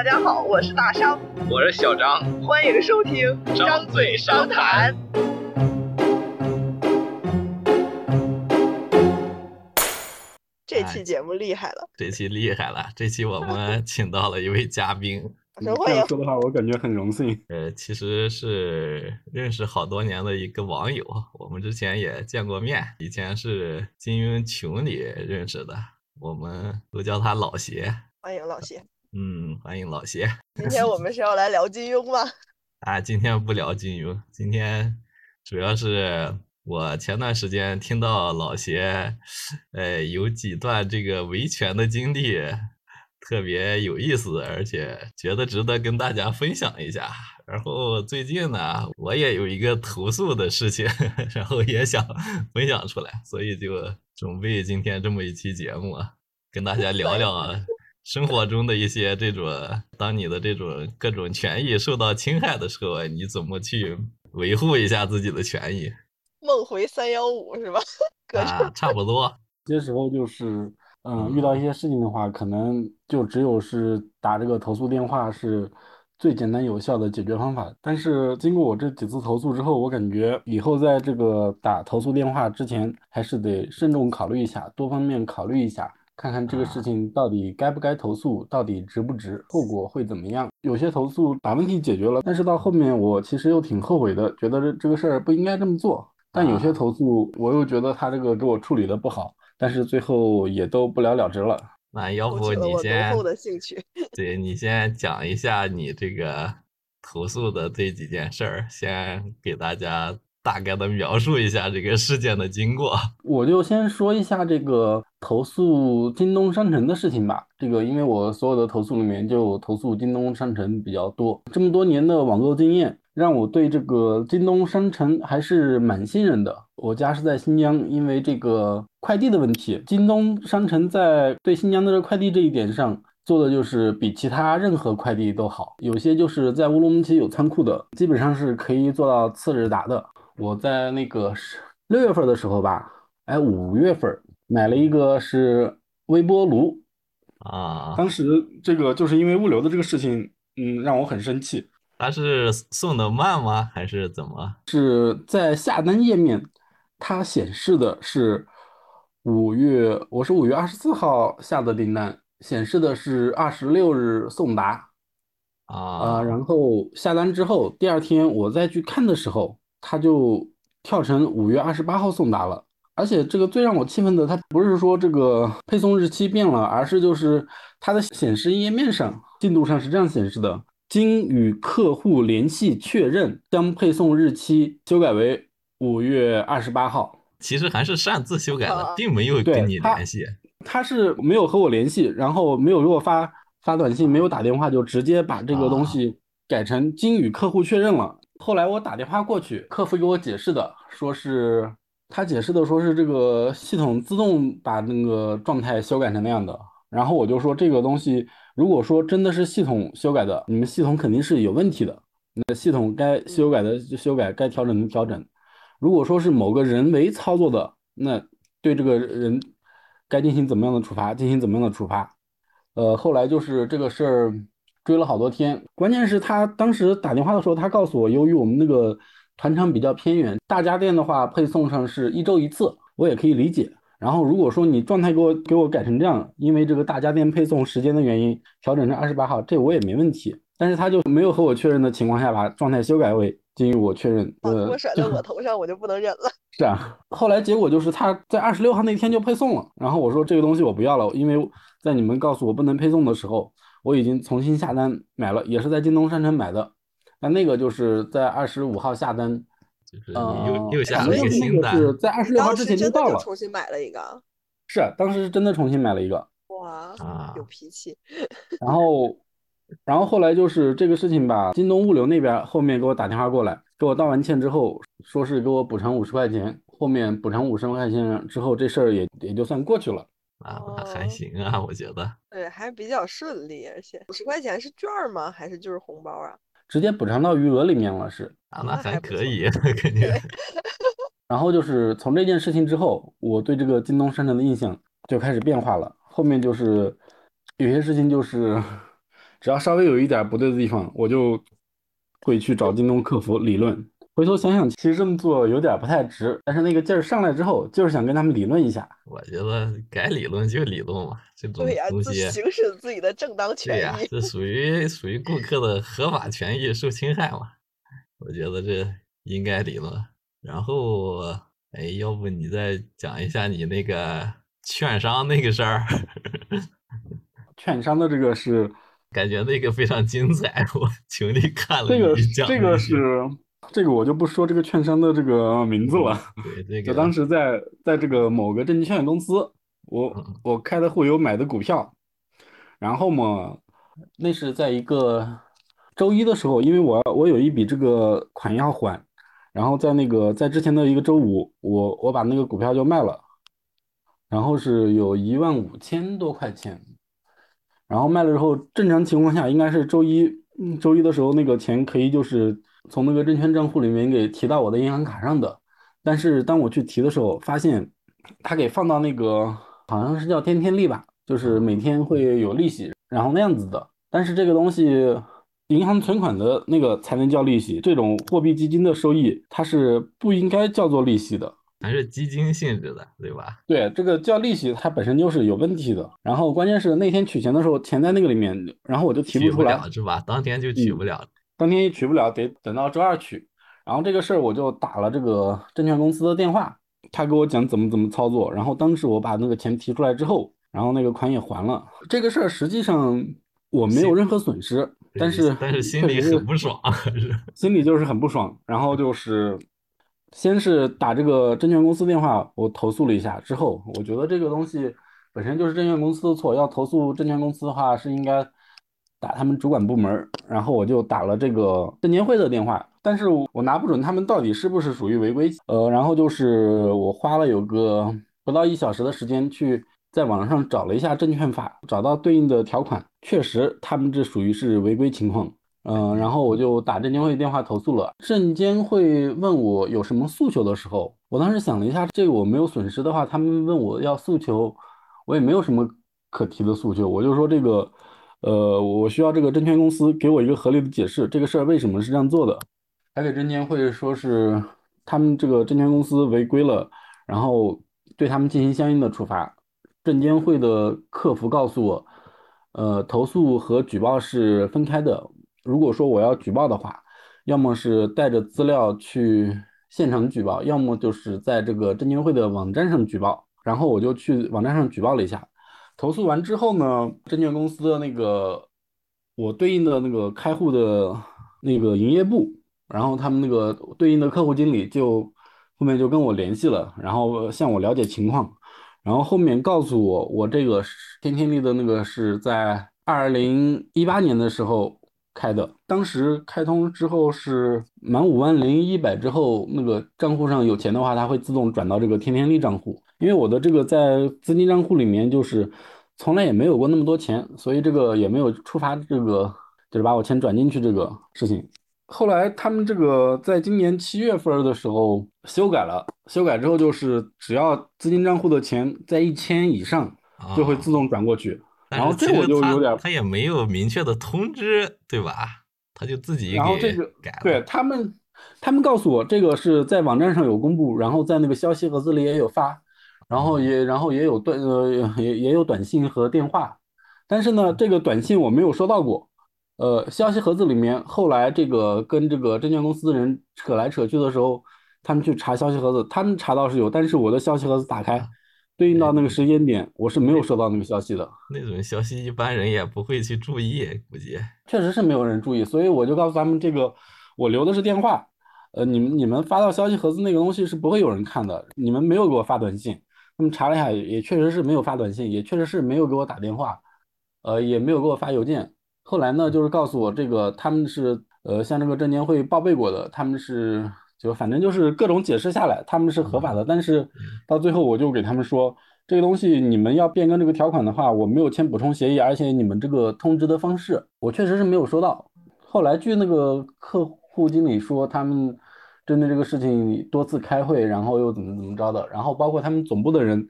大家好，我是大商，我是小张，欢迎收听张嘴商谈。这期节目厉害了，这期厉害了，这期我们请到了一位嘉宾。这样说的话，我感觉很荣幸。呃，其实是认识好多年的一个网友，我们之前也见过面，以前是金庸群里认识的，我们都叫他老邪。欢迎老邪。嗯，欢迎老邪。今天我们是要来聊金庸吗？啊，今天不聊金庸，今天主要是我前段时间听到老邪，呃，有几段这个维权的经历。特别有意思，而且觉得值得跟大家分享一下。然后最近呢，我也有一个投诉的事情，然后也想分享出来，所以就准备今天这么一期节目，跟大家聊聊生活中的一些这种，当你的这种各种权益受到侵害的时候，你怎么去维护一下自己的权益？梦回三幺五是吧？啊，差不多。这时候就是。嗯，遇到一些事情的话，可能就只有是打这个投诉电话是最简单有效的解决方法。但是经过我这几次投诉之后，我感觉以后在这个打投诉电话之前，还是得慎重考虑一下，多方面考虑一下，看看这个事情到底该不该投诉，到底值不值，后果会怎么样。有些投诉把问题解决了，但是到后面我其实又挺后悔的，觉得这这个事儿不应该这么做。但有些投诉我又觉得他这个给我处理的不好。但是最后也都不了了之了。那要不你先，对你先讲一下你这个投诉的这几件事儿，先给大家大概的描述一下这个事件的经过。我就先说一下这个投诉京东商城的事情吧。这个因为我所有的投诉里面就投诉京东商城比较多，这么多年的网购经验。让我对这个京东商城还是蛮信任的。我家是在新疆，因为这个快递的问题，京东商城在对新疆的快递这一点上做的就是比其他任何快递都好。有些就是在乌鲁木齐有仓库的，基本上是可以做到次日达的。我在那个六月份的时候吧，哎，五月份买了一个是微波炉啊，当时这个就是因为物流的这个事情，嗯，让我很生气。它是送的慢吗？还是怎么？是在下单页面，它显示的是五月，我是五月二十四号下的订单，显示的是二十六日送达啊。然后下单之后，第二天我再去看的时候，它就跳成五月二十八号送达了。而且这个最让我气愤的，它不是说这个配送日期变了，而是就是它的显示页面上进度上是这样显示的。经与客户联系确认，将配送日期修改为五月二十八号。其实还是擅自修改的，并没有跟你联系。他是没有和我联系，然后没有给我发发短信，没有打电话，就直接把这个东西改成经与客户确认了。后来我打电话过去，客服给我解释的，说是他解释的，说是这个系统自动把那个状态修改成那样的。然后我就说这个东西。如果说真的是系统修改的，你们系统肯定是有问题的。那系统该修改的就修改，该调整的调整。如果说是某个人为操作的，那对这个人该进行怎么样的处罚，进行怎么样的处罚。呃，后来就是这个事儿追了好多天，关键是他当时打电话的时候，他告诉我，由于我们那个团场比较偏远，大家电的话配送上是一周一次，我也可以理解。然后如果说你状态给我给我改成这样，因为这个大家电配送时间的原因调整成二十八号，这我也没问题。但是他就没有和我确认的情况下把状态修改为经与我确认。呃，甩在我 头上我就不能忍了。是啊，后来结果就是他在二十六号那天就配送了。然后我说这个东西我不要了，因为在你们告诉我不能配送的时候，我已经重新下单买了，也是在京东商城买的。那那个就是在二十五号下单。就是又又下了一个新单，是在二十六号之前就到了。重新买了一个，是当时是真的重新买了一个。哇，有脾气。然后，然后后来就是这个事情吧，京东物流那边后面给我打电话过来，给我道完歉之后，说是给我补偿五十块钱。后面补偿五十块钱之后，这事儿也也就算过去了。啊，还行啊，我觉得。对，还比较顺利，而且五十块钱是券吗？还是就是红包啊？直接补偿到余额里面了，是啊，那还可以，肯定。然后就是从这件事情之后，我对这个京东商城的印象就开始变化了。后面就是有些事情就是只要稍微有一点不对的地方，我就会去找京东客服理论。回头想想，其实这么做有点不太值，但是那个劲儿上来之后，就是想跟他们理论一下。我觉得该理论就理论嘛，这种，东西，自行使自己的正当对呀、权益。这属于属于顾客的合法权益受侵害嘛，我觉得这应该理论。然后，哎，要不你再讲一下你那个券商那个事儿，券商的这个是感觉那个非常精彩，我 请你看了这个你讲这个是这个我就不说这个券商的这个名字了。对这 就个当时在在这个某个证券公司，我嗯我开的户有买的股票，然后嘛，那是在一个周一的时候，因为我我有一笔这个款要还，然后在那个在之前的一个周五，我我把那个股票就卖了，然后是有一万五千多块钱，然后卖了之后，正常情况下应该是周一，嗯周一的时候那个钱可以就是从那个证券账户里面给提到我的银行卡上的。但是当我去提的时候，发现他给放到那个好像是叫天天利吧，就是每天会有利息，然后那样子的。但是这个东西，银行存款的那个才能叫利息，这种货币基金的收益它是不应该叫做利息的。还是基金性质的，对吧？对，这个叫利息，它本身就是有问题的。然后关键是那天取钱的时候，钱在那个里面，然后我就提不不出来，是吧？当天就取嗯不了。当天也取不了，得等到周二取。然后这个事儿我就打了这个证券公司的电话，他给我讲怎么怎么操作。然后当时我把那个钱提出来之后，然后那个款也还了。这个事儿实际上我没有任何损失，但是但是心里很不爽，是 心里就是很不爽。然后就是先是打这个证券公司电话，我投诉了一下之后，我觉得这个东西本身就是证券公司的错，要投诉证券公司的话是应该打他们主管部门，然后我就打了这个证监会的电话，但是我拿不准他们到底是不是属于违规，呃，然后就是我花了有个不到一小时的时间去在网上找了一下证券法，找到对应的条款，确实他们这属于是违规情况。嗯、然后我就打证监会电话投诉了。证监会问我有什么诉求的时候，我当时想了一下，这个我没有损失的话，他们问我要诉求，我也没有什么可提的诉求，我就说这个，呃，我需要这个证券公司给我一个合理的解释，这个事儿为什么是这样做的。还给证监会说是他们这个证券公司违规了，然后对他们进行相应的处罚。证监会的客服告诉我，呃，投诉和举报是分开的。如果说我要举报的话，要么是带着资料去现场举报，要么就是在这个证监会的网站上举报。然后我就去网站上举报了一下。投诉完之后呢，证券公司的那个我对应的那个开户的那个营业部，然后他们那个对应的客户经理就后面就跟我联系了，然后向我了解情况，然后后面告诉我，我这个天天利的那个是在二零一八年的时候开的，当时开通之后是满五万零一百之后，那个账户上有钱的话，它会自动转到这个天天利账户。因为我的这个在资金账户里面就是从来也没有过那么多钱，所以这个也没有触发这个就是把我钱转进去这个事情。后来他们这个在今年七月份的时候修改了，修改之后就是只要资金账户的钱在一千以上，就会自动转过去。然后这我就有点他也没有明确的通知，对吧？他就自己给然后这个改了。对他们，他们告诉我这个是在网站上有公布，然后在那个消息盒子里也有发，然后也然后也有短呃也也有短信和电话，但是呢，这个短信我没有收到过。呃，消息盒子里面后来这个跟这个证券公司的人扯来扯去的时候，他们去查消息盒子，他们查到是有，但是我的消息盒子打开，对应到那个时间点，我是没有收到那个消息的。那种消息一般人也不会去注意，估计。确实是没有人注意，所以我就告诉他们，这个我留的是电话，呃，你们你们发到消息盒子那个东西是不会有人看的，你们没有给我发短信，他们查了一下，也也确实是没有发短信，也确实是没有给我打电话，呃，也没有给我发邮件。后来呢，就是告诉我这个他们是呃向这个证监会报备过的，他们是就反正就是各种解释下来，他们是合法的，但是到最后我就给他们说。这个东西你们要变更这个条款的话，我没有签补充协议，而且你们这个通知的方式，我确实是没有收到。后来据那个客户经理说，他们针对这个事情多次开会，然后又怎么怎么着的，然后包括他们总部的人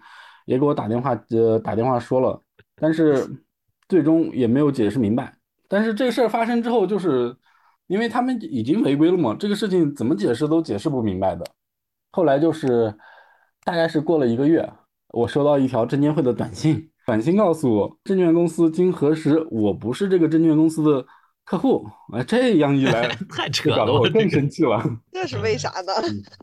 也给我打电话，呃，打电话说了，但是最终也没有解释明白。但是这个事儿发生之后，就是因为他们已经违规了嘛，这个事情怎么解释都解释不明白的。后来就是大概是过了一个月，我收到一条证监会的短信，短信告诉我，证券公司经核实，我不是这个证券公司的客户。啊，这样一来，太扯了，搞得我更生气了。这是为啥呢？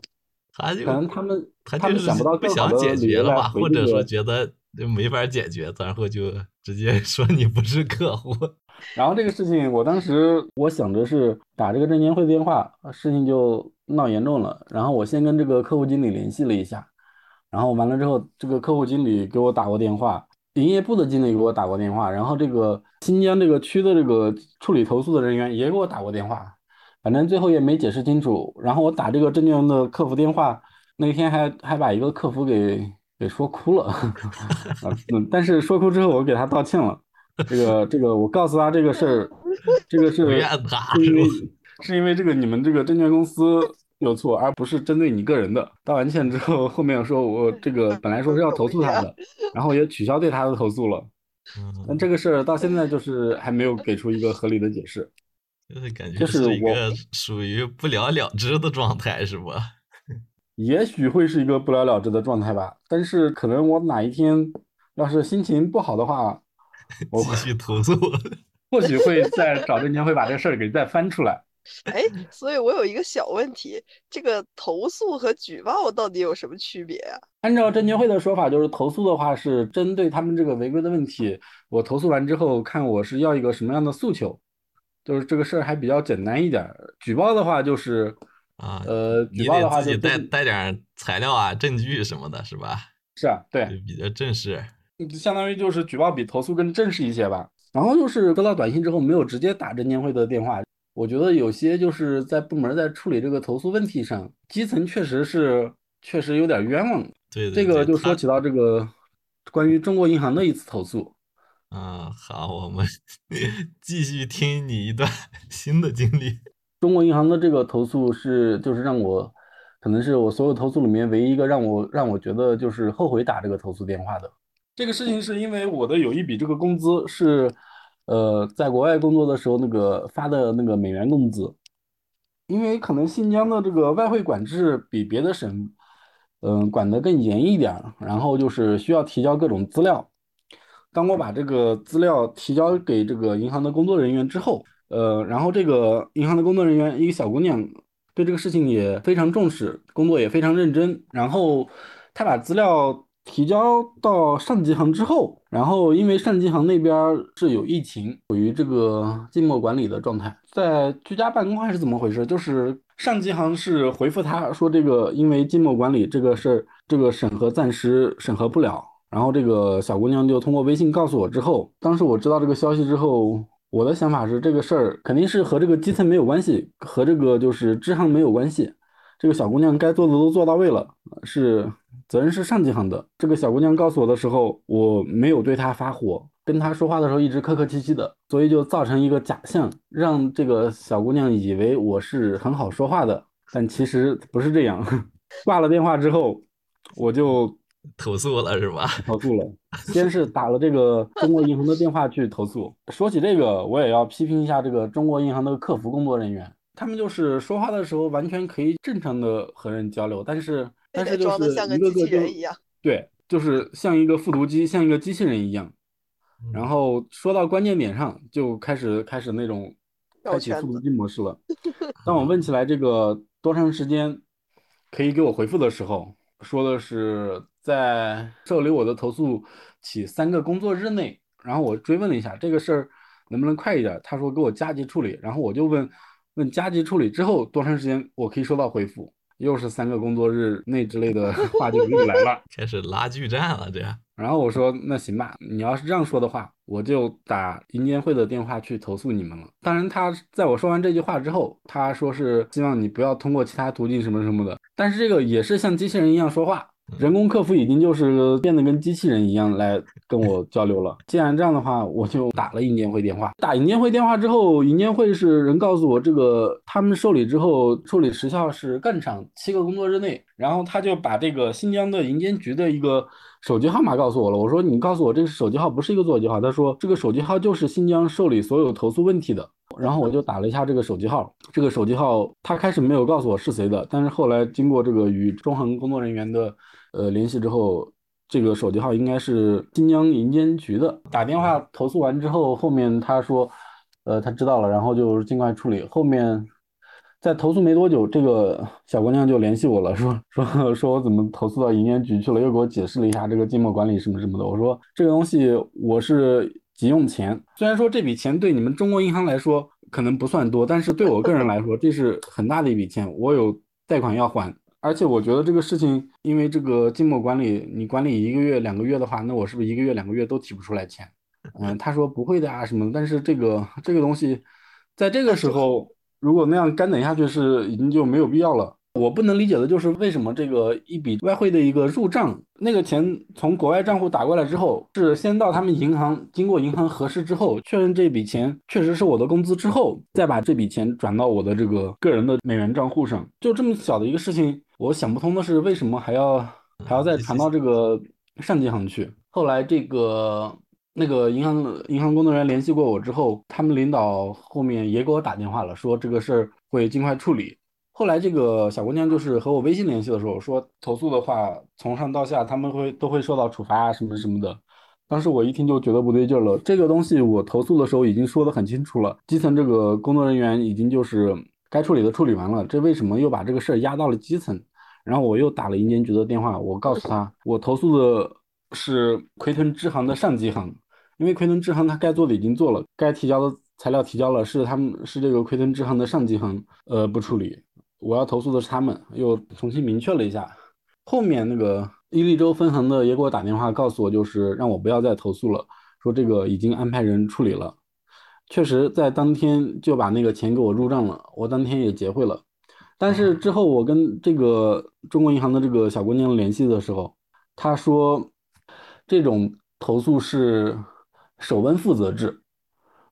他就可能他们他就是想不到不想更好的解决了吧，或者说觉得没法解决，然后就直接说你不是客户。然后这个事情，我当时我想着是打这个证监会电话，事情就闹严重了。然后我先跟这个客户经理联系了一下，然后完了之后，这个客户经理给我打过电话，营业部的经理给我打过电话，然后这个新疆这个区的这个处理投诉的人员也给我打过电话，反正最后也没解释清楚。然后我打这个证券的客服电话，那天还还把一个客服给给说哭了，但是说哭之后我给他道歉了。这个这个，我告诉他这个事儿，这个是不怨他是因为是因为这个你们这个证券公司有错，而不是针对你个人的。道完歉之后，后面说我这个本来说是要投诉他的，然后也取消对他的投诉了。但嗯，这个事儿到现在就是还没有给出一个合理的解释。就是感觉就是我一个属于不了了之的状态，是吧？也许会是一个不了了之的状态吧，但是可能我哪一天要是心情不好的话，我继续投诉。或许会再找证监会把这个事儿给再翻出来。哎，所以我有一个小问题，这个投诉和举报到底有什么区别啊？按照证监会的说法，就是投诉的话是针对他们这个违规的问题，我投诉完之后看我是要一个什么样的诉求，就是这个事儿还比较简单一点儿。举报的话就是，啊，呃，举报的得自己带话就带带点材料啊、证据什么的，是吧？是啊，对，就比较正式。相当于就是举报比投诉更正式一些吧。然后就是收到短信之后没有直接打证监会的电话，我觉得有些就是在部门在处理这个投诉问题上，基层确实是确实有点冤枉。对对这个就说起到这个关于中国银行的一次投诉。嗯，好，我们 继续听你一段新的经历。中国银行的这个投诉是，就是让我，可能是我所有投诉里面唯一一个让我让我觉得就是后悔打这个投诉电话的。这个事情是因为我的有一笔这个工资是，呃，在国外工作的时候那个发的那个美元工资，因为可能新疆的这个外汇管制比别的省，嗯、管得更严一点儿，然后就是需要提交各种资料。当我把这个资料提交给这个银行的工作人员之后，呃，然后这个银行的工作人员，一个小姑娘，对这个事情也非常重视，工作也非常认真。然后她把资料提交到上级行之后，然后因为上级行那边是有疫情，属于这个静默管理的状态，在居家办公还是怎么回事？就是上级行是回复他说，这个因为静默管理这个事儿，这个审核暂时审核不了。然后这个小姑娘就通过微信告诉我之后，当时我知道这个消息之后，我的想法是这个事儿肯定是和这个基层没有关系，和这个就是支行没有关系。这个小姑娘该做的都做到位了，是责任是上级行的。这个小姑娘告诉我的时候，我没有对她发火，跟她说话的时候一直客客气气的，所以就造成一个假象，让这个小姑娘以为我是很好说话的，但其实不是这样。挂了电话之后，我就投诉了是吧？投诉了，先是打了这个中国银行的电话去投诉。说起这个，我也要批评一下这个中国银行的客服工作人员，他们就是说话的时候完全可以正常的和人交流，但是但是就是一个个就。对，就是像一个复读机，像一个机器人一样。然嗯后说到关键点上，就开始开始那种开启复读机模式了。当我问起来这个多长时间可以给我回复的时候，说的是在受理我的投诉起三个工作日内。然后我追问了一下这个事儿能不能快一点，他说给我加急处理。然后我就问问加急处理之后多长时间我可以收到回复，又是三个工作日内之类的 话就又来了。开始拉锯战了，这然后我说那行吧，你要是这样说的话，我就打银监会的电话去投诉你们了。当然，他在我说完这句话之后，他说是希望你不要通过其他途径什么什么的。但是这个也是像机器人一样说话，人工客服已经就是变得跟机器人一样来跟我交流了。既然这样的话，我就打了银监会电话。打银监会电话之后，银监会是人告诉我，这个他们受理之后，处理时效是更长，七个工作日内。然后他就把这个新疆的银监局的一个手机号码告诉我了。我说你告诉我这个手机号不是一个座机号。他说这个手机号就是新疆受理所有投诉问题的。然后我就打了一下这个手机号，这个手机号他开始没有告诉我是谁的，但是后来经过这个与中恒工作人员的呃联系之后，这个手机号应该是新疆银监局的。打电话投诉完之后，后面他说，呃，他知道了，然后就尽快处理。后面在投诉没多久，这个小姑娘就联系我了，说 说说我怎么投诉到银监局去了，又给我解释了一下这个静默管理什么什么的。我说这个东西我是。急用钱，虽然说这笔钱对你们中国银行来说可能不算多，但是对我个人来说，这是很大的一笔钱。我有贷款要还，而且我觉得这个事情，因为这个静默管理，你管理一个月、两个月的话，那我是不是一个月、两个月都提不出来钱？嗯，他说不会的啊什么，但是这个这个东西，在这个时候，如果那样干等下去，是已经就没有必要了。我不能理解的就是为什么这个一笔外汇的一个入账，那个钱从国外账户打过来之后，是先到他们银行，经过银行核实之后，确认这笔钱确实是我的工资之后，再把这笔钱转到我的这个个人的美元账户上。就这么小的一个事情，我想不通的是为什么还要还要再传到这个上级行去。后来这个那个银行银行工作人员联系过我之后，他们领导后面也给我打电话了，说这个事儿会尽快处理。后来这个小姑娘就是和我微信联系的时候说，投诉的话从上到下他们会都会受到处罚啊什么什么的。当时我一听就觉得不对劲了，这个东西我投诉的时候已经说得很清楚了，基层这个工作人员已经就是该处理的处理完了，这为什么又把这个事儿压到了基层？然后我又打了银监局的电话，我告诉他我投诉的是奎屯支行的上级行，因为奎屯支行他该做的已经做了，该提交的材料提交了，是他们是这个奎屯支行的上级行呃不处理。我要投诉的是他们，又重新明确了一下。后面那个伊利州分行的也给我打电话，告诉我就是让我不要再投诉了，说这个已经安排人处理了。确实在当天就把那个钱给我入账了，我当天也结汇了。但是之后我跟这个中国银行的这个小姑娘联系的时候，她说这种投诉是首问负责制，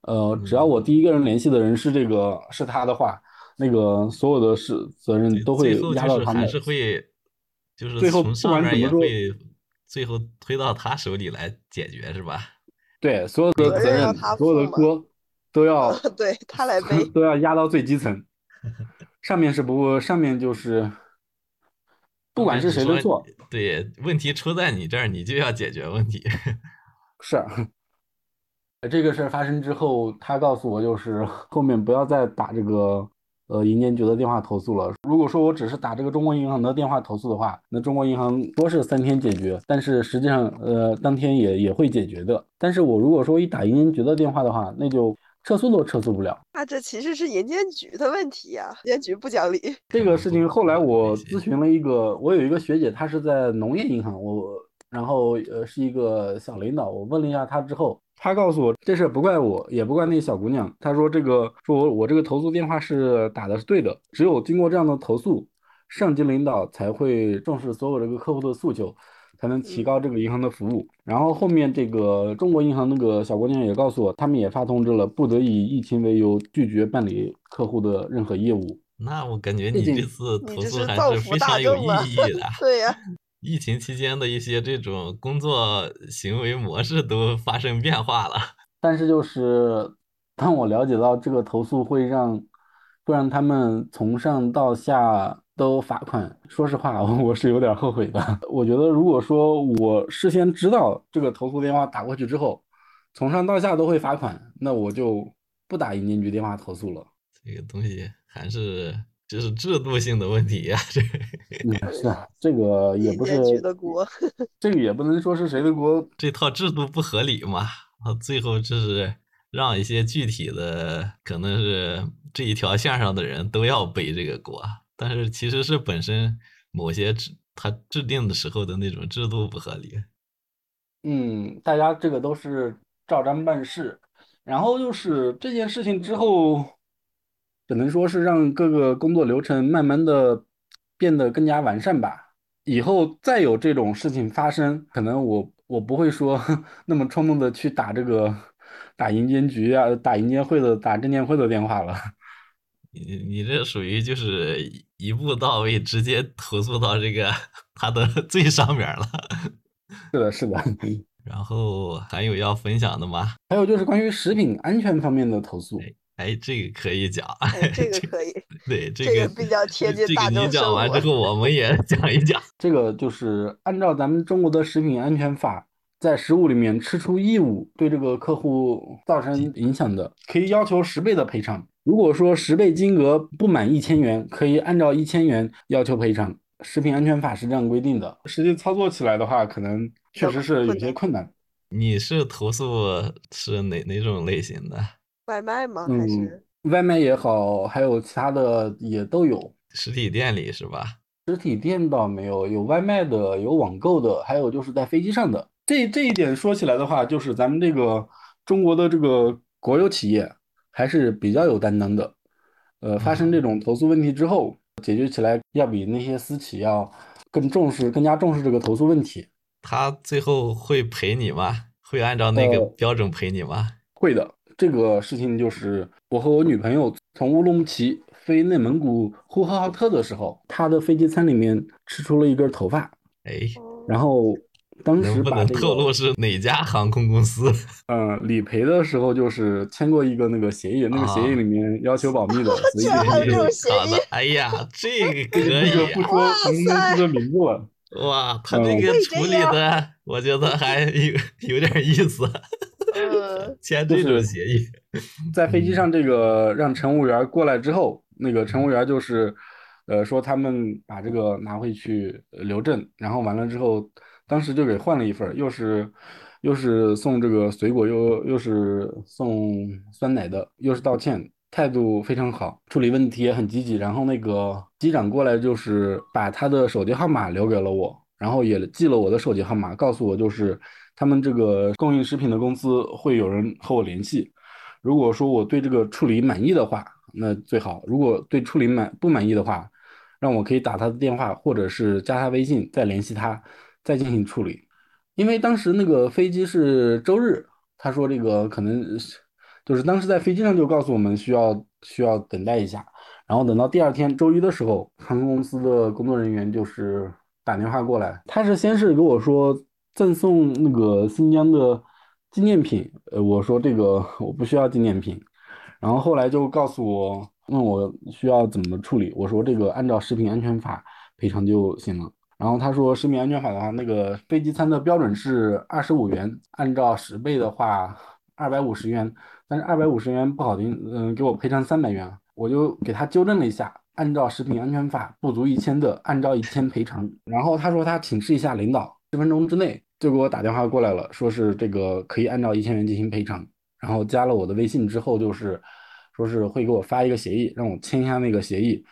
呃，只要我第一个人联系的人是这个是她的话。那个所有的事责任都会压到他们，还是会，就是最后不管怎么说，最后推到他手里来解决是吧？对，所有的责任，所有的锅都要 对他来背，都要压到最基层。上面是不，上面就是不管是谁的错，对，问题出在你这儿，你就要解决问题。是。这个事儿发生之后，他告诉我就是后面不要再打这个。呃，银监局的电话投诉了。如果说我只是打这个中国银行的电话投诉的话，那中国银行说是三天解决，但是实际上，呃，当天也也会解决的。但是我如果说一打银监局的电话的话，那就撤诉都撤诉不了。那这其实是银监局的问题呀，银监局不讲理。这个事情后来我咨询了一个，我有一个学姐，她是在农业银行，我然后呃是一个小领导，我问了一下她之后。他告诉我这事不怪我，也不怪那小姑娘。他说这个说我我这个投诉电话是打的是对的，只有经过这样的投诉，上级领导才会重视所有这个客户的诉求，才能提高这个银行的服务。然后后面这个中国银行那个小姑娘也告诉我，他们也发通知了，不得以疫情为由拒绝办理客户的任何业务。那我感觉你这次投诉还是非常有意义的。对呀。疫情期间的一些这种工作行为模式都发生变化了，但是就是当我了解到这个投诉会让会让他们从上到下都罚款，说实话，我是有点后悔的。我觉得如果说我事先知道这个投诉电话打过去之后，从上到下都会罚款，那我就不打银监局电话投诉了。这个东西还是。这是制度性的问题呀，这是啊，这个也不是的锅，这个也不能说是谁的锅，这套制度不合理嘛，最后就是让一些具体的，可能是这一条线上的人都要背这个锅，但是其实是本身某些制他制定的时候的那种制度不合理。嗯，大家这个都是照章办事，然后就是这件事情之后。只能说是让各个工作流程慢慢的变得更加完善吧。以后再有这种事情发生，可能我我不会说 那么冲动的去打这个打银监局啊、打银监会的、打证监会的电话了。你你这属于就是一步到位，直接投诉到这个 他的最上面了。是的，是的。然后还有要分享的吗？还有就是关于食品安全方面的投诉。哎，这个可以讲。哎，这个 可以。对，这个比较贴近大众这个你讲完之后，我们也 讲一讲。这个就是按照咱们中国的食品安全法，在食物里面吃出异物，对这个客户造成影响的，可以要求十倍的赔偿。如果说十倍金额不满一千元，可以按照一千元要求赔偿。食品安全法是这样规定的。实际操作起来的话，可能确实是有些困难。你是投诉是哪哪种类型的？外卖吗？还是外卖也好，还有其他的也都有。实体店里是吧？实体店倒没有，有外卖的，有网购的，还有就是在飞机上的。这这一点说起来的话，就是咱们这个中国的这个国有企业。还是比较有担当的，呃，发生这种投诉问题之后，解决起来要比那些私企要更重视、更加重视这个投诉问题。他最后会赔你吗？会按照那个标准赔你吗？会的。这个事情就是我和我女朋友从乌鲁木齐飞内蒙古呼和浩特的时候，她的飞机餐里面吃出了一根头发，哎，然后。当时不能透露是哪家航空公司？嗯，理赔的时候就是签过一个那个协议，那个协议里面要求保密的，所以还有这种协议。哎呀，这个可以，不说航空公司的名字了。哇，他这个处理的，我觉得还有有点意思。签这种协议，在飞机上这个让乘务员过来之后，那个乘务员就是，呃，说他们把这个拿回去留证，然后完了之后。当时就给换了一份，又是又是送这个水果，又又是送酸奶的，又是道歉，态度非常好，处理问题也很积极。然后那个机长过来就是把他的手机号码留给了我，然后也记了我的手机号码，告诉我就是他们这个供应食品的公司会有人和我联系。如果说我对这个处理满意的话，那最好；如果对处理满不满意的话，让我可以打他的电话，或者是加他微信再联系他。再进行处理，因为当时那个飞机是周日，他说这个可能就是当时在飞机上就告诉我们需要需要等待一下，然后等到第二天周一的时候，航空公司的工作人员就是打电话过来，他是先是给我说赠送那个新疆的纪念品，呃，我说这个我不需要纪念品，然后后来就告诉我问我需要怎么处理，我说这个按照食品安全法赔偿就行了。然后他说，食品安全法的话，那个飞机餐的标准是二十五元，按照十倍的话，二百五十元。但是二百五十元不好听，嗯，给我赔偿三百元。我就给他纠正了一下，按照食品安全法不足一千的，按照一千赔偿。然后他说他请示一下领导，十分钟之内就给我打电话过来了，说是这个可以按照一千元进行赔偿。然后加了我的微信之后，就是说是会给我发一个协议，让我签一下那个协议，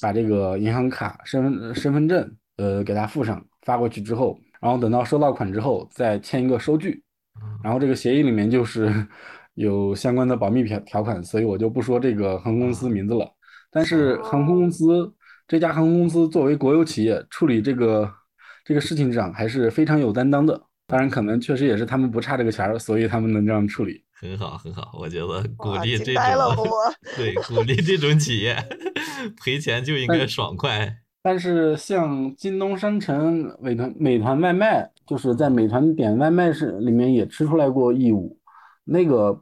把这个银行卡、身份身份证。呃，给他附上发过去之后，然后等到收到款之后再签一个收据，然后这个协议里面就是有相关的保密条条款，所以我就不说这个航空公司名字了。但是航空公司这家航空公司作为国有企业，处理这个这个事情上还是非常有担当的。当然，可能确实也是他们不差这个钱儿，所以他们能这样处理。很好，很好，我觉得鼓励这种 对鼓励这种企业赔钱就应该爽快。但是像京东商城、美团、美团外卖，就是在美团点外卖是里面也吃出来过异物，那个，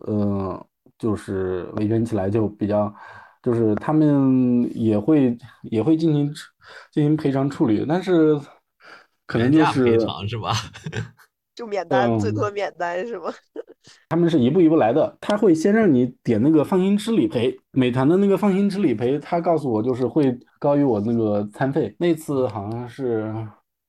呃，就是维权起来就比较，就是他们也会也会进行进行赔偿处理，但是可能就是赔偿是吧？就免单，最多免单是吗？他们是一步一步来的，他会先让你点那个放心吃理赔，美团的那个放心吃理赔，他告诉我就是会高于我那个餐费。那次好像是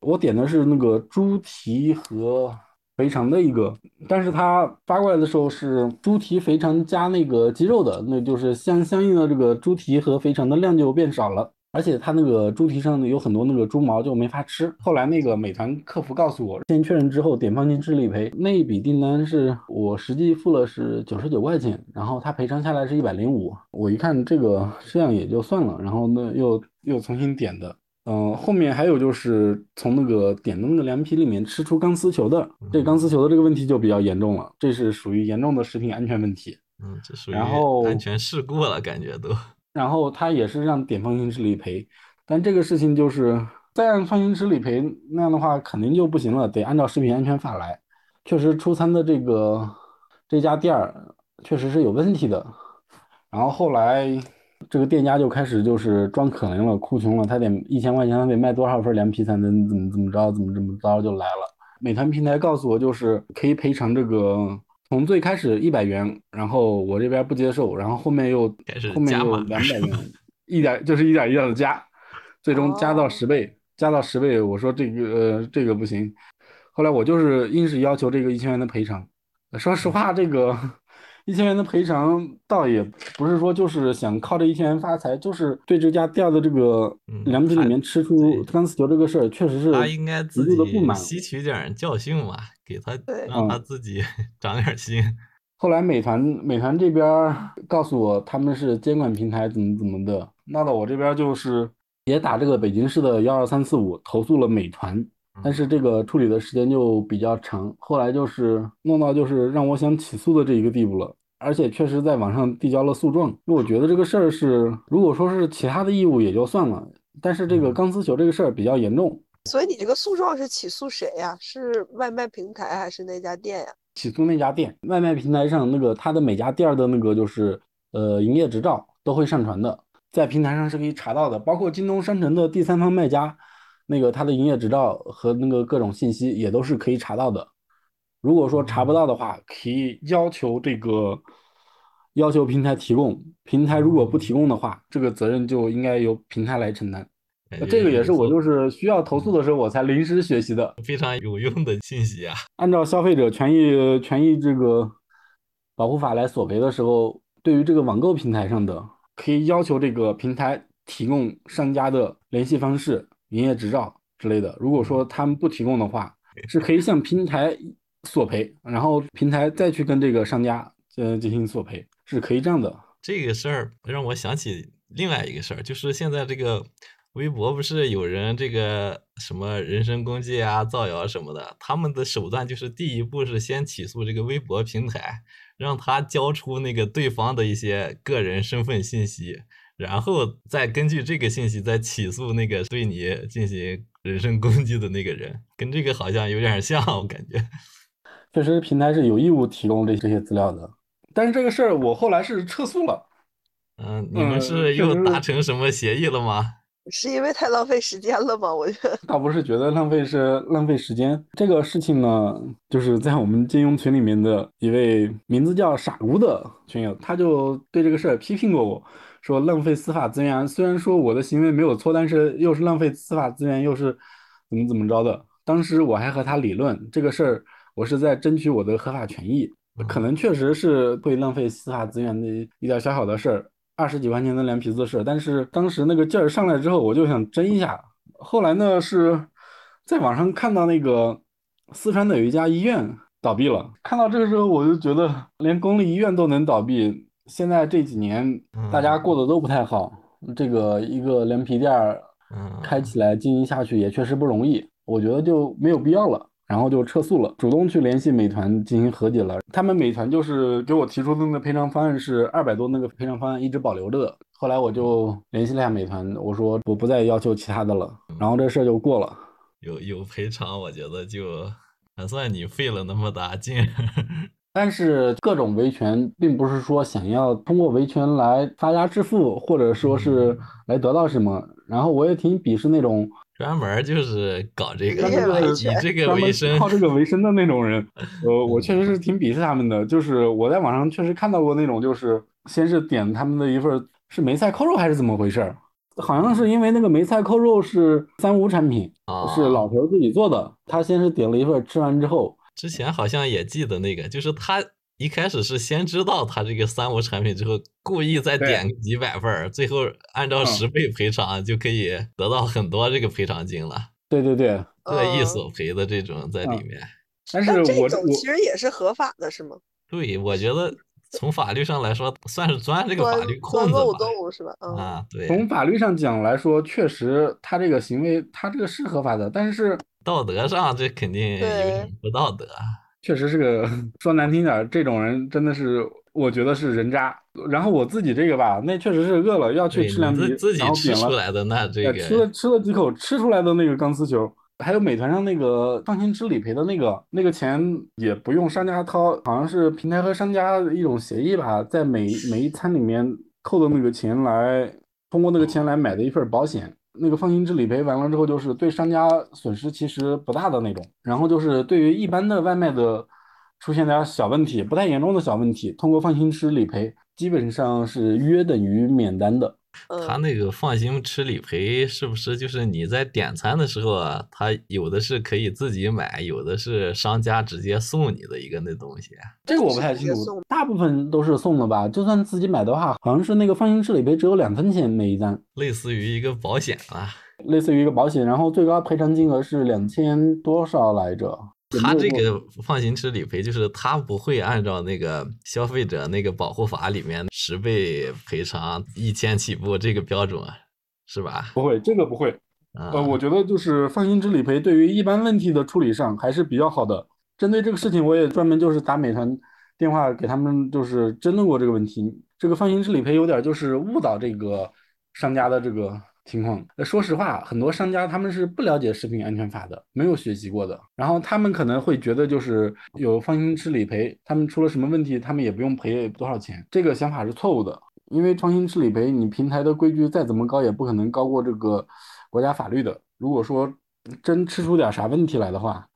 我点的是那个猪蹄和肥肠的一个，但是他发过来的时候是猪蹄肥肠加那个鸡肉的，那就是相相应的这个猪蹄和肥肠的量就变少了。而且它那个猪蹄上呢有很多那个猪毛就没法吃。后来那个美团客服告诉我，先确认之后点放心吃理赔，那一笔订单是我实际付了是九十九块钱，然后他赔偿下来是一百零五。我一看这个这样也就算了，然后那又又重新点的，嗯、后面还有就是从那个点的那个凉皮里面吃出钢丝球的，这钢丝球的这个问题就比较严重了，这是属于严重的食品安全问题。嗯，这属于然后安全事故了，感觉都。然后他也是让点放心吃理赔，但这个事情就是再让放心吃理赔那样的话肯定就不行了，得按照食品安全法来。确实出餐的这个这家店儿确实是有问题的。然后后来这个店家就开始就是装可怜了，哭穷了，他得一千块钱，他得卖多少份凉皮才能怎么怎么着，怎么怎么着就来了。美团平台告诉我就是可以赔偿这个。从最开始一百元，然后我这边不接受，然后后面又后面又两百元，一点就是一点一点的加，最终加到哦十倍，加到十倍，我说这个呃这个不行，后来我就是硬是要求这个一千元的赔偿。呃说实话，这个一千元的赔偿倒也不是说就是想靠这一千元发财，就是对这家店的这个嗯凉皮里面吃出对钢丝球这个事儿，确实是他应该自极度的不满。己吸取点儿教训吧，给他让他嗯自己 长点儿心。后来美团美团这边告诉我他们是监管平台怎么怎么的，闹到我这边就是也打这个北京市的幺二三四五投诉了美团，但是这个处理的时间就比较长，后来就是弄到就是让我想起诉的这一个地步了。而且确实在网上递交了诉状，因为我觉得这个事儿是，如果说是其他的义务也就算了，但是这个嗯钢丝球这个事儿比较严重，所以你这个诉状是起诉谁呀？是外卖平台还是那家店呀？起诉那家店，外卖平台上那个他的每家店的那个就是呃营业执照都会上传的，在平台上是可以查到的，包括京东商城的第三方卖家，那个他的营业执照和那个各种信息也都是可以查到的。如果说查不到的话，可以要求这个要求平台提供，平台如果不提供的话，这个责任就应该由平台来承担。感觉呃这个也是我就是需要投诉的时候我才临时学习的。非常有用的信息啊。按照消费者权益权益这个保护法来索赔的时候，对于这个网购平台上的，可以要求这个平台提供商家的联系方式、营业执照之类的。如果说他们不提供的话，是可以向平台索赔，然后平台再去跟这个商家呃进行索赔，是可以这样的。这个事儿让我想起另外一个事儿，就是现在这个微博不是有人这个什么人身攻击啊、造谣什么的，他们的手段就是第一步是先起诉这个微博平台，让他交出那个对方的一些个人身份信息，然后再根据这个信息再起诉那个对你进行人身攻击的那个人，跟这个好像有点像，我感觉。确实，平台是有义务提供这这些资料的，但是这个事儿我后来是撤诉了。嗯，你们嗯是又达成什么协议了吗？是因为太浪费时间了吗？我觉得 倒不是觉得浪费是浪费时间，这个事情呢，就是在我们金庸群里面的一位名字叫傻姑的群友，他就对这个事儿批评过我，说浪费司法资源。虽然说我的行为没有错，但是又是浪费司法资源，又是怎么怎么着的。当时我还和他理论这个事儿，我是在争取我的合法权益，可能确实是会浪费司法资源的一点小小的事儿。二十几块钱的凉皮子事，但是当时那个劲儿上来之后，我就想争一下。后来呢，是在网上看到那个四川的有一家医院倒闭了，看到这个时候，我就觉得连公立医院都能倒闭，现在这几年大家过得都不太好，这个一个凉皮店儿嗯，开起来经营下去也确实不容易，我觉得就没有必要了。然后就撤诉了，主动去联系美团进行和解了。他们美团就是给我提出的那个赔偿方案是二百多，那个赔偿方案一直保留着的。后来我就联系了一下美团，我说我不再要求其他的了，然后这事儿就过了。有有赔偿，我觉得就还算你费了那么大劲。但是各种维权，并不是说想要通过维权来发家致富，或者说是来得到什么。然后我也挺鄙视那种专门儿就是搞这个，以这个为生。靠这个为生的那种人。呃，我确实是挺鄙视他们的。就是我在网上确实看到过那种，就是先是点他们的一份儿是梅菜扣肉还是怎么回事儿？好像是因为那个梅菜扣肉是三无产品，啊是老头儿自己做的。他先是点了一份儿，吃完之后，之前好像也记得那个，就是他一开始是先知道他这个三无产品之后，故意再点个几百份儿，最后按照嗯十倍赔偿就可以得到很多这个赔偿金了，对对对。恶意嗯索赔的这种在里嗯面。但是但这种其实也是合法的，是吗？对，我觉得从法律上来说，算是钻这个法律钻漏空子吧。洞是吧？嗯，啊，对，从法律上讲来说，确实他这个行为，他这个是合法的，但是道德上这肯定有点不道德。确实是个 说难听点，这种人真的是，我觉得是人渣。然后我自己这个吧，那确实是饿了要去吃两皮，自自己然后点了，吃出来的那这个，吃了，吃了几口，吃出来的那个钢丝球，还有美团上那个放心吃理赔的那个，那个钱也不用商家掏，好像是平台和商家的一种协议吧，在每每一餐里面扣的那个钱来，通过那个钱来买的一份保险。那个放心吃理赔完了之后，就是对商家损失其实不大的那种。然后就是对于一般的外卖的出现点小问题，不太严重的小问题，通过放心吃理赔，基本上是约等于免单的。他嗯，那个放心吃理赔是不是就是你在点餐的时候啊，他有的是可以自己买，有的是商家直接送你的一个那东西。啊这个我不太清楚大部分都是送的吧。就算自己买的话，好像是那个放心吃理赔只有两分钱每一单，类似于一个保险啊。类似于一个保险，然后最高赔偿金额是两千多少来着？也他这个放心吃理赔，就是他不会按照那个消费者那个保护法里面十倍赔偿一千起步这个标准，是吧？不会，这个不会。啊、呃，我觉得就是放心吃理赔对于一般问题的处理上还是比较好的。针对这个事情，我也专门就是打美团电话给他们，就是争论过这个问题。这个放心吃理赔有点就是误导这个商家的这个情况。呃说实话，很多商家他们是不了解食品安全法的，没有学习过的，然后他们可能会觉得就是有放心吃理赔，他们出了什么问题，他们也不用赔多少钱。这个想法是错误的。因为放心吃理赔，你平台的规矩再怎么高，也不可能高过这个国家法律的。如果说真吃出点啥问题来的话，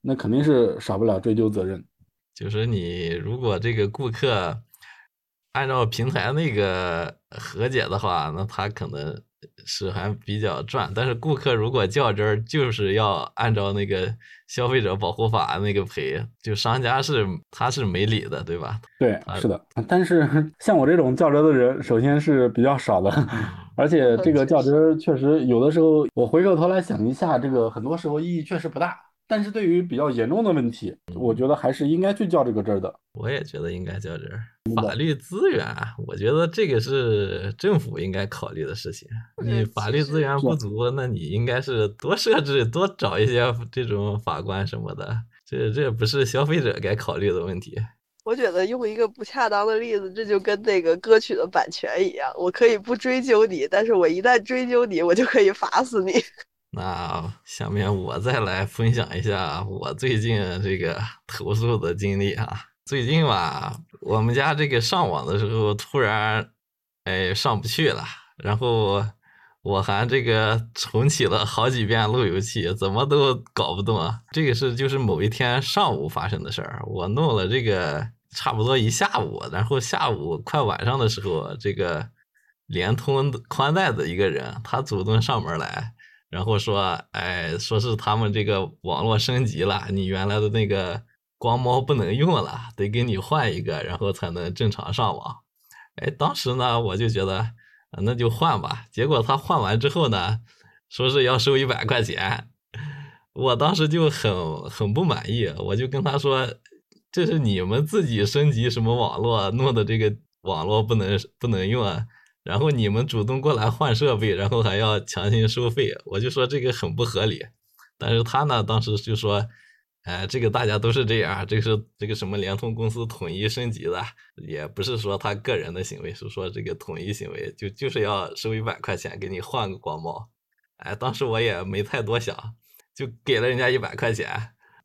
那肯定是少不了追究责任。就是你如果这个顾客按照平台那个和解的话，那他可能是还比较赚。但是顾客如果较真儿，就是要按照那个消费者保护法那个赔，就商家是他是没理的，对吧？对，啊是的。但是 像我这种较真儿的人，首先是比较少的，而且这个较真儿确实有的时候，我回过头来想一下，这个很多时候意义确实不大。但是对于比较严重的问题，我觉得还是应该去较这个真儿的。我也觉得应该较真儿。法律资源啊，我觉得这个是政府应该考虑的事情。你法律资源不足，那你应该是多设置、多找一些这种法官什么的。这这不是消费者该考虑的问题。我觉得用一个不恰当的例子，这就跟那个歌曲的版权一样，我可以不追究你，但是我一旦追究你，我就可以罚死你。那下面我再来分享一下我最近这个投诉的经历啊。最近吧，我们家这个上网的时候突然，哎，上不去了，然后我还这个重启了好几遍路由器，怎么都搞不动啊。这个是就是某一天上午发生的事儿，我弄了这个差不多一下午，然后下午快晚上的时候，这个联通宽带的一个人，他主动上门来。然后说，哎，说是他们这个网络升级了，你原来的那个光猫不能用了，得给你换一个，然后才能正常上网。哎，当时呢，我就觉得，那就换吧。结果他换完之后呢，说是要收一百块钱，我当时就很很不满意，我就跟他说，这是你们自己升级什么网络弄的这个网络不能不能用啊。然后你们主动过来换设备，然后还要强行收费，我就说这个很不合理。但是他呢，当时就说，哎，这个大家都是这样，这个是这个什么联通公司统一升级的，也不是说他个人的行为，是说这个统一行为，就就是要收一百块钱给你换个光猫。哎，当时我也没太多想，就给了人家一百块钱，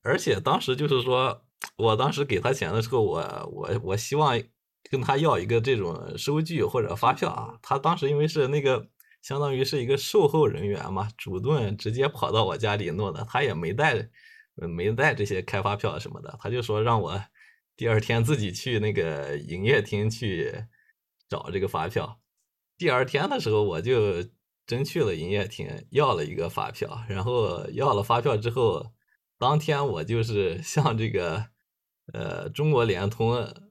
而且当时就是说我当时给他钱的时候，我我我希望。跟他要一个这种收据或者发票啊，他当时因为是那个相当于是一个售后人员嘛，主动直接跑到我家里弄的，他也没带没带这些开发票什么的，他就说让我第二天自己去那个营业厅去找这个发票。第二天的时候我就真去了营业厅要了一个发票，然后要了发票之后，当天我就是向这个呃中国联通。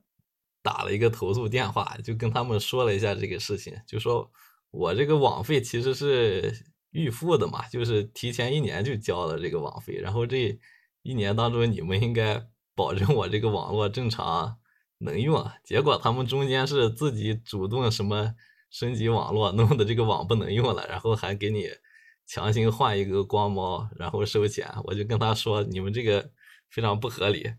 打了一个投诉电话，就跟他们说了一下这个事情，就说我这个网费其实是预付的嘛，就是提前一年就交了这个网费，然后这一年当中你们应该保证我这个网络正常能用，结果他们中间是自己主动什么升级网络，弄的这个网不能用了，然后还给你强行换一个光猫，然后收钱。我就跟他说，你们这个非常不合理。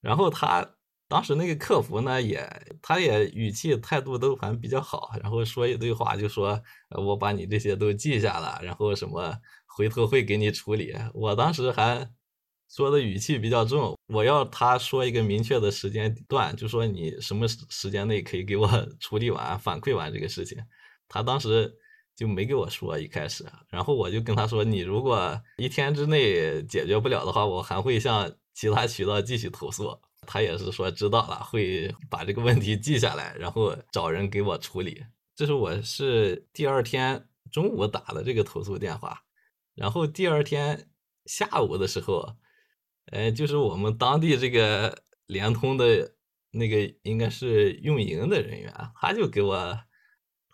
然后他当时那个客服呢，也他也语气态度都还比较好，然后说一堆话，就说我把你这些都记下了，然后什么回头会给你处理。我当时还。说的语气比较重，我要他说一个明确的时间段，就说你什么时间内可以给我 处理完、反馈完这个事情。他当时就没给我说一开始，然后我就跟他说，你如果一天之内解决不了的话，我还会向其他渠道继续投诉。他也是说知道了，会把这个问题记下来，然后找人给我处理。这是我是第二天中午打的这个投诉电话，然后第二天下午的时候。呃，就是我们当地这个联通的那个应该是运营的人员，他就给我，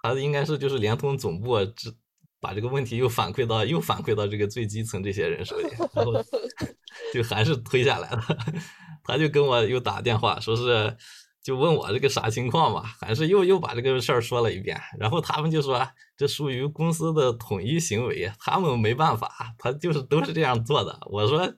他应该是就是联通总部，这把这个问题又反馈到又反馈到这个最基层这些人手里，然后 就还是推下来了。他就跟我又打电话，说是就问我这个啥情况嘛，还是又又把这个事儿说了一遍。然后他们就说这属于公司的统一行为，他们没办法，他就是都是这样做的。我说。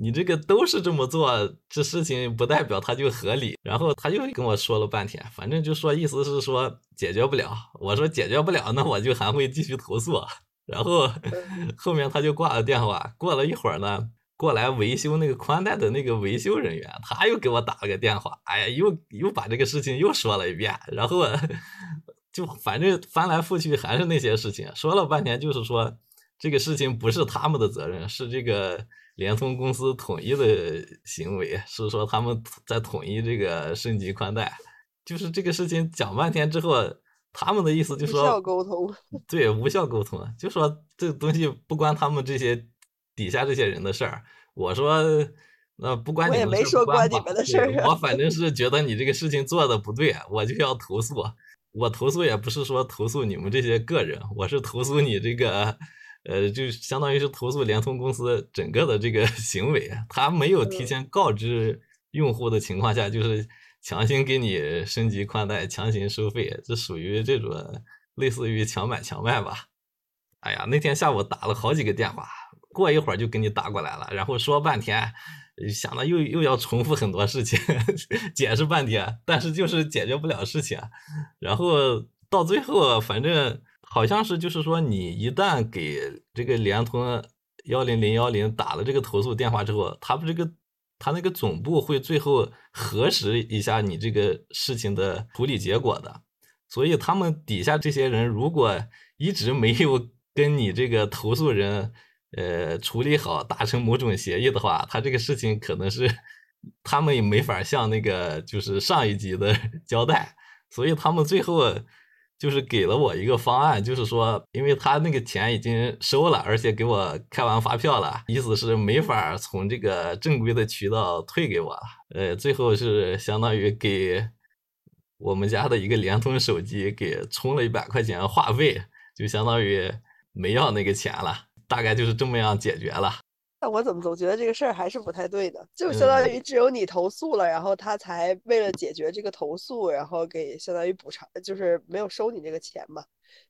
你这个都是这么做，这事情不代表他就合理。然后他又跟我说了半天，反正就说意思是说解决不了。我说解决不了，那我就还会继续投诉。然后 后面他就挂了电话。过了一会儿呢，过来维修那个宽带的那个维修人员，他又给我打了个电话。哎呀，又又把这个事情又说了一遍。然后 就反正翻来覆去还是那些事情，说了半天就是说这个事情不是他们的责任，是这个。联通公司统一的行为是说他们在统一这个升级宽带，就是这个事情讲半天之后，他们的意思就说无效沟通，对无效沟通，就说这东西不关他们这些底下这些人的事儿。我说那不关你们事儿，关你们的事儿。我反 正是觉得你这个事情做的不对，我就要投诉。我投诉也不是说投诉你们这些个人，我是投诉你这个。呃，就相当于是投诉联通公司整个的这个 行为，他没有提前告知用户的情况下，就是强行给你升级宽带，强行收费，这属于这种类似于强买强卖吧？哎呀，那天下午打了好几个电话，过一会儿就给你打过来了，然后说半天，想到又又要重复很多事情，解释半天，但是就是解决不了事情，然后到最后反正。好像是，就是说，你一旦给这个联通幺零零幺零打了这个投诉电话之后，他们这个他那个总部会最后核实一下你这个事情的处理结果的。所以他们底下这些人如果一直没有跟你这个投诉人呃处理好，达成某种协议的话，他这个事情可能是他们也没法向那个就是上一级的 交代。所以他们最后。就是给了我一个方案，就是说，因为他那个钱已经收了，而且给我开完发票了，意思是没法从这个正规的渠道退给我了。呃，最后是相当于给我们家的一个联通手机给充了一百块钱话费，就相当于没要那个钱了，大概就是这么样解决了。那我怎么总觉得这个事儿还是不太对呢？就相当于只有你投诉了，然后他才为了解决这个投诉，然后给相当于补偿，就是没有收你这个钱嘛。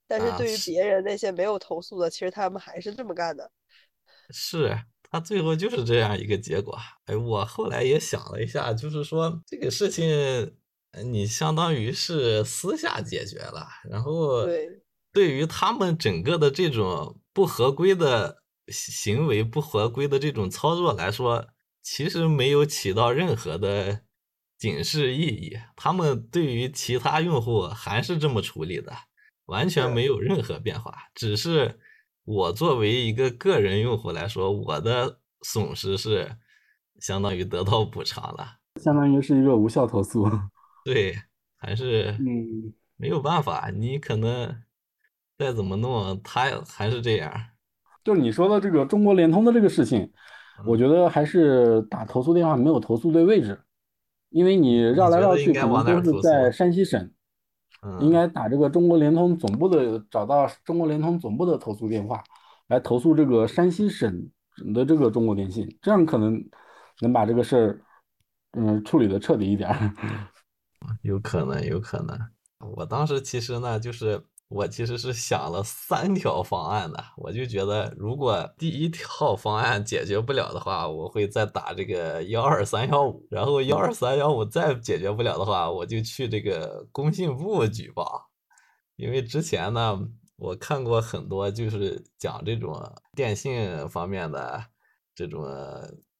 但是对于别人那些没有投诉的，其实他们还是这么干的。是他最后就是这样一个结果。哎，我后来也想了一下，就是说这个事情，你相当于是私下解决了，然后对对于他们整个的这种不合规的。行为不合规的这种操作来说，其实没有起到任何的警示意义。他们对于其他用户还是这么处理的，完全没有任何变化。只是我作为一个个人用户来说，我的损失是相当于得到补偿了，相当于是一个无效投诉。对，还是嗯，没有办法，你可能再怎么弄，他还是这样。就是你说的这个中国联通的这个事情，我觉得还是打投诉电话没有投诉对位置，因为你绕来绕去可能都是在山西省，应该打这个中国联通总部的，找到中国联通总部的投诉电话来投诉这个山西省的这个中国电信，这样可能能把这个事儿，嗯，处理的彻底一点。有可能，有可能。我当时其实呢，就是我其实是想了三条方案的，我就觉得如果第一条方案解决不了的话，我会再打这个幺二三幺五，然后幺二三幺五再解决不了的话，我就去这个工信部举报，因为之前呢，我看过很多就是讲这种电信方面的这种。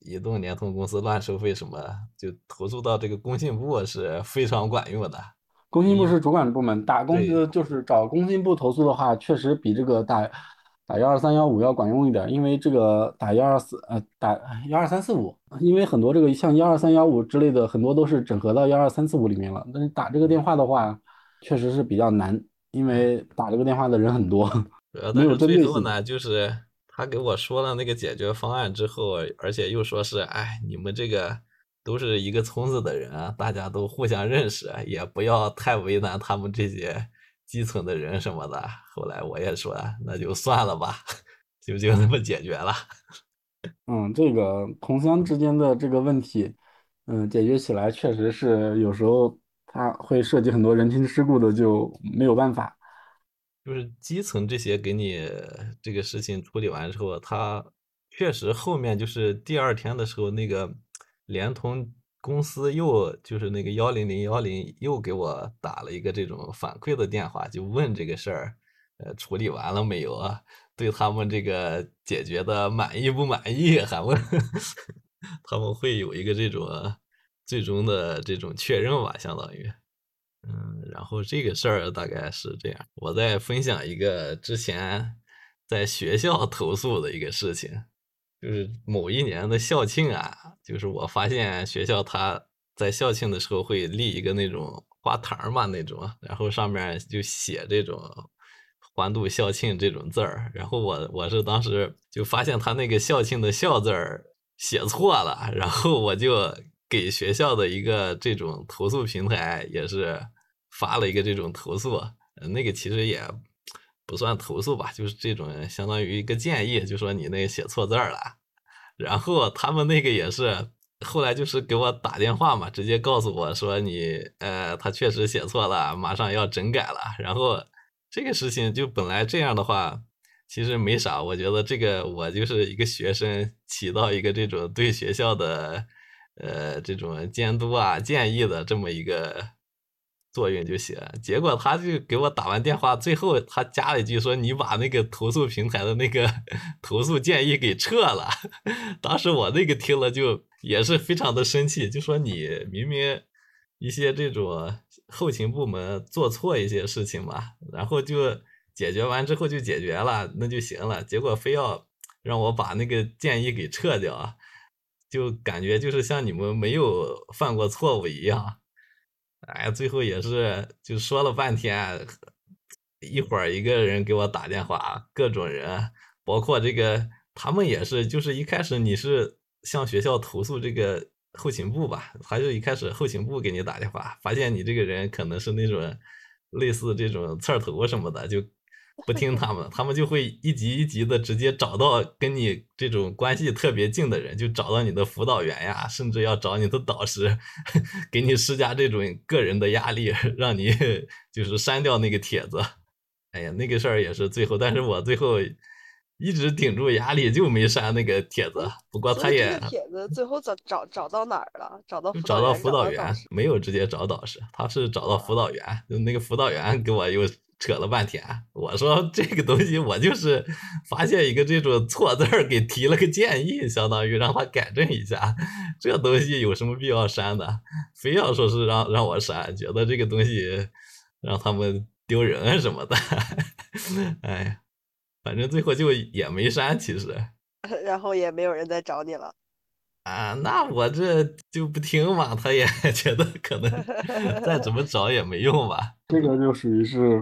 移动、联通公司乱收费什么，就投诉到这个工信部是非常管用的。工信部是主管部门，打工资就是找工信部投诉的话，确实比这个打打幺二三幺五要管用一点。因为这个打幺二四呃打幺二三四五，因为很多这个像幺二三幺五之类的，很多都是整合到幺二三四五里面了。但是打这个电话的话，确实是比较难，因为打这个电话的人很多，没有针对性。呢，就是。他给我说了那个解决方案之后，而且又说是，哎，你们这个都是一个村子的人，大家都互相认识，也不要太为难他们这些基层的人什么的。后来我也说，那就算了吧，就就那么解决了。嗯，这个同乡之间的这个问题，嗯，解决起来确实是有时候他会涉及很多人情世故的，就没有办法。就是基层这些给你这个事情处理完之后，他确实后面就是第二天的时候，那个联通公司又就是那个幺零零幺零又给我打了一个这种反馈的电话，就问这个事儿，呃，处理完了没有啊？对他们这个解决的满意不满意？还问 他们会有一个这种最终的这种确认吧，相当于。嗯，然后这个事儿大概是这样。我再分享一个之前在学校投诉的一个事情，就是某一年的校庆啊，就是我发现学校他在校庆的时候会立一个那种花坛嘛那种，然后上面就写这种“欢度校庆”这种字儿。然后我我是当时就发现他那个校庆的“校”字儿写错了，然后我就。给学校的一个这种投诉平台也是发了一个这种投诉，那个其实也不算投诉吧，就是这种相当于一个建议，就说你那写错字儿了。然后他们那个也是后来就是给我打电话嘛，直接告诉我说你呃他确实写错了，马上要整改了。然后这个事情就本来这样的话其实没啥，我觉得这个我就是一个学生，起到一个这种对学校的。呃，这种监督啊、建议的这么一个作用就行。结果他就给我打完电话，最后他加了一句说：“你把那个投诉平台的那个 投诉建议给撤了。”当时我那个听了就也是非常的生气，就说你明明一些这种后勤部门做错一些事情嘛，然后就解决完之后就解决了，那就行了。结果非要让我把那个建议给撤掉。就感觉就是像你们没有犯过错误一样，哎，最后也是就说了半天，一会儿一个人给我打电话，各种人，包括这个他们也是，就是一开始你是向学校投诉这个后勤部吧，他就一开始后勤部给你打电话，发现你这个人可能是那种类似这种刺儿头什么的，就。不听他们，他们就会一级一级的直接找到跟你这种关系特别近的人，就找到你的辅导员呀，甚至要找你的导师，给你施加这种个人的压力，让你就是删掉那个帖子。哎呀，那个事儿也是最后，但是我最后一直顶住压力就没删那个帖子。不过他也帖子最后找找找到哪儿了？找到找到辅导员，没有直接找导师，他是找到辅导员，那个辅导员给我又。扯了半天，我说这个东西我就是发现一个这种错字儿，给提了个建议，相当于让他改正一下。这东西有什么必要删的？非要说是让让我删，觉得这个东西让他们丢人什么的。哎呀，反正最后就也没删，其实。然后也没有人再找你了。啊，那我这就不听嘛，他也 觉得可能再怎么找也没用吧。这个就属于是。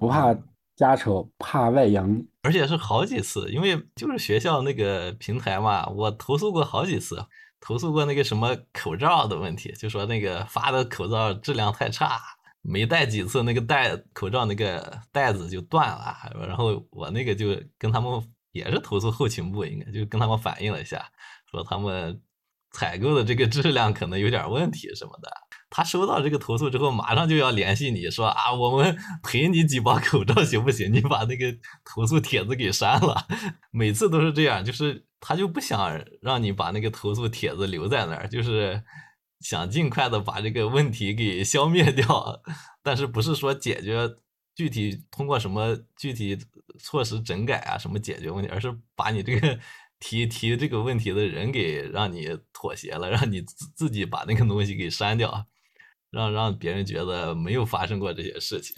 不怕家丑，怕外扬，而且是好几次，因为就是学校那个平台嘛，我投诉过好几次，投诉过那个什么口罩的问题，就说那个发的口罩质量太差，没戴几次那个戴口罩那个带子就断了，然后我那个就跟他们也是投诉后勤部，应该就跟他们反映了一下，说他们采购的这个质量可能有点问题什么的。他收到这个投诉之后，马上就要联系你说啊，我们赔你几包口罩行不行？你把那个投诉帖子给删了。每次都是这样，就是他就不想让你把那个投诉帖子留在那儿，就是想尽快的把这个问题给消灭掉。但是不是说解决具体通过什么具体措施整改啊什么解决问题，而是把你这个提提这个问题的人给让你妥协了，让你自自己把那个东西给删掉。让让别人觉得没有发生过这些事情。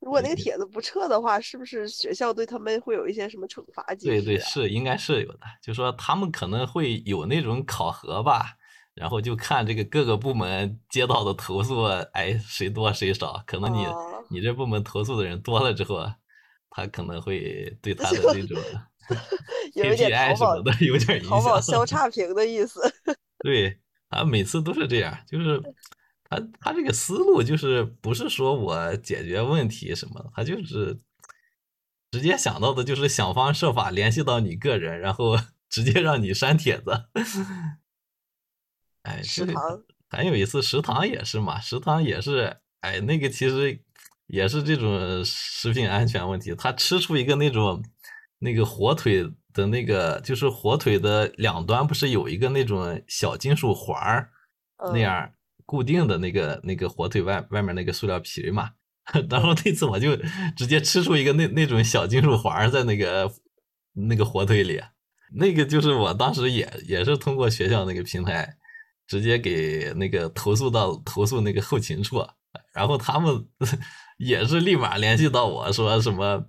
如果那个帖子不撤的话，是不是学校对他们会有一些什么惩罚机制？对对，是应该是有的。就说他们可能会有那种考核吧，然后就看这个各个部门接到的投诉，哎，谁多谁少。可能你你这部门投诉的人多了之后，他可能会对他的那 种 KPI 什么的有点影响。淘宝消差评的意思。对他每次都是这样，就是。他他这个思路就是不是说我解决问题什么的，他就是直接想到的就是想方设法联系到你个人，然后 直接让你删帖子。哎，食堂还有一次食堂也是嘛，食堂也是，哎，那个其实也是这种食品安全问题。他吃出一个那种那个火腿的那个，就是火腿的两端不是有一个那种小金属环儿那样。固定的那个那个火腿外外面那个塑料皮嘛，然后那次我就直接吃出一个那那种小金属环在那个那个火腿里，那个就是我当时也也是通过学校那个平台直接给那个投诉到投诉那个后勤处，然后他们 也是立马联系到我说什么，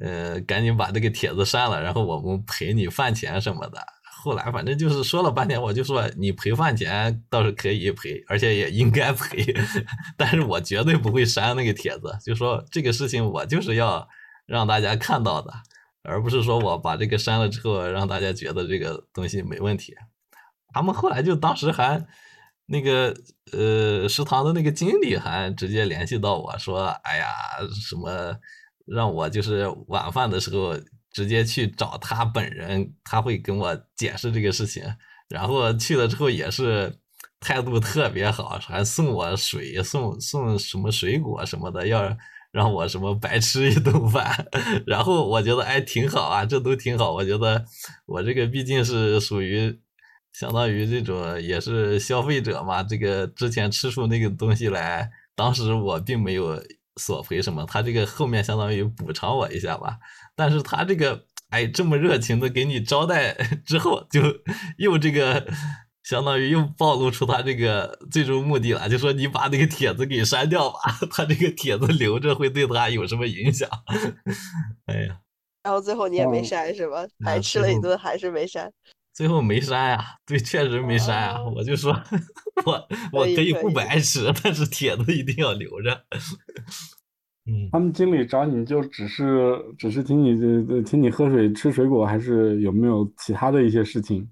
呃，赶紧把这个帖子删了，然后我们赔你饭钱什么的。后来反正就是说了半天，我就说你赔饭钱倒是可以赔，而且也应该赔，但是我绝对不会删那个帖子。就说这个事情我就是要让大家看到的，而不是说我把这个删了之后让大家觉得这个东西没问题。他们后来就当时还那个呃食堂的那个经理还直接联系到我说，哎呀什么让我就是晚饭的时候。直接去找他本人，他会跟我解释这个事情。然后去了之后也是态度特别好，还送我水，送送什么水果什么的，要让我什么白吃一顿饭。然后我觉得哎挺好啊，这都挺好。我觉得我这个毕竟是属于相当于这种也是消费者嘛，这个之前吃出那个东西来，当时我并没有索赔什么，他这个后面相当于补偿我一下吧。但是他这个哎这么热情的给你招待 之后，就又这个相当于又暴露出他这个最终目的了，就说你把那个帖子给删掉吧，他这个帖子留着会对他有什么影响？哎呀，然后最后你也没删是吧？白吃了一顿还是没删？最后没删呀，对，确实没删啊。我就说我 我可以不白吃，但是帖子一定要留着。嗯，他们经理找你就只是只是请你这请你喝水吃水果，还是有没有其他的一些事情？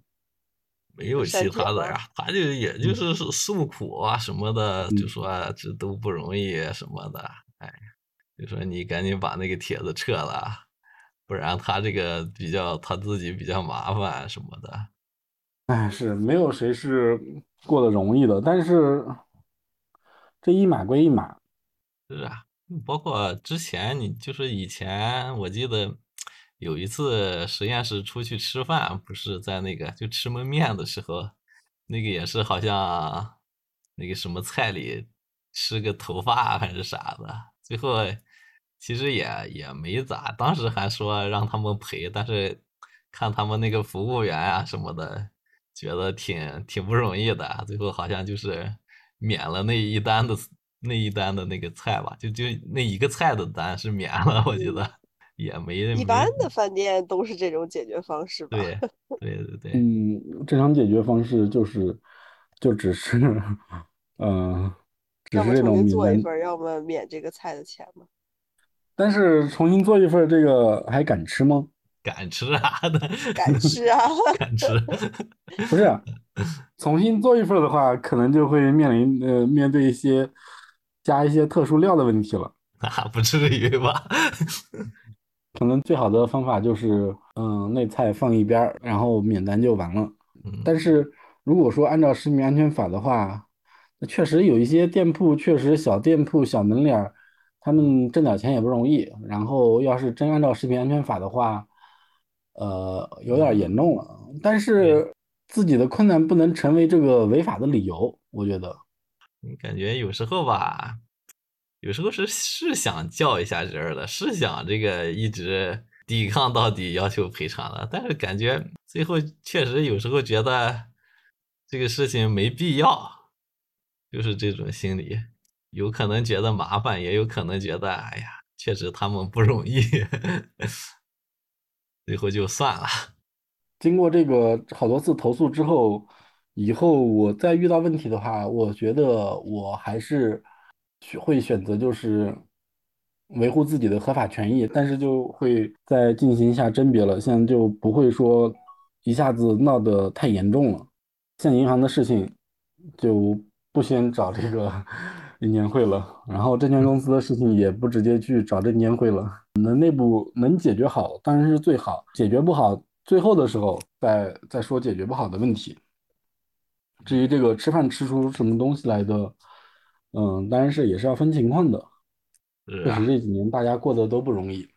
没有其他的呀，他就也就是诉苦啊什么的，就说这都不容易什么的，哎，就说你赶紧把那个帖子撤了，不然他这个比较他自己比较麻烦什么的。哎，是没有谁是过得容易的，但是这一码归一码。是啊。包括之前你就是以前，我记得有一次实验室出去吃饭，不是在那个就吃焖面的时候，那个也是好像那个什么菜里吃个头发还是啥的，最后其实也也没咋，当时还说让他们赔，但是看他们那个服务员啊什么的，觉得挺挺不容易的，最后好像就是免了那一单的。那一单的那个菜吧，就就那一个菜的单是免了，我觉得也没一般的饭店都是这种解决方式吧？对 对对对，嗯，正常解决方式就是就只是嗯，只是这种免做一份，要么免这个菜的钱嘛。但是重新做一份，这个还敢吃吗？敢吃啊！敢吃啊！敢吃，不是重新做一份的话，可能就会面临呃面对一些。加一些特殊料的问题了，那 不至于吧？可能最好的方法就是，嗯，那菜放一边儿，然后免单就完了。但是如果说按照食品安全法的话，那确实有一些店铺，确实小店铺、小门脸儿，他们挣点钱也不容易。然后要是真按照食品安全法的话，呃，有点严重了。但是自己的困难不能成为这个违法的理由，我觉得。感觉有时候吧，有时候是是想叫一下人儿的，是想这个一直抵抗到底，要求赔偿的。但是感觉最后确实有时候觉得这个事情没必要，就是这种心理。有可能觉得麻烦，也有可能觉得哎呀，确实他们不容易，最后就算了。经过这个好多次投诉之后。以后我再遇到问题的话，我觉得我还是会选择就是维护自己的合法权益，但是就会再进行一下甄别了，现在就不会说一下子闹得太严重了。像银行的事情就不先找这个银监会了，然后证券公司的事情也不直接去找证监会了，能内部能解决好当然是最好，解决不好，最后的时候再再说解决不好的问题。至于这个吃饭吃出什么东西来的，嗯，当然是也是要分情况的。确实这几年大家过得都不容易，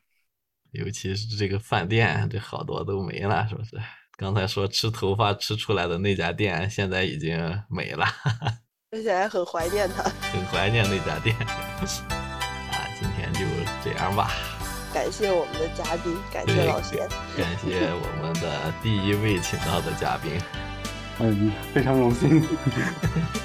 尤其是这个饭店，这好多都没了，是不是？刚才说吃头发吃出来的那家店，现在已经没了，而且还很怀念他，很怀念那家店。啊，今天就这样吧。感谢我们的嘉宾，感谢老贤，感谢我们的第一位请到的嘉宾。嗯，非常荣幸。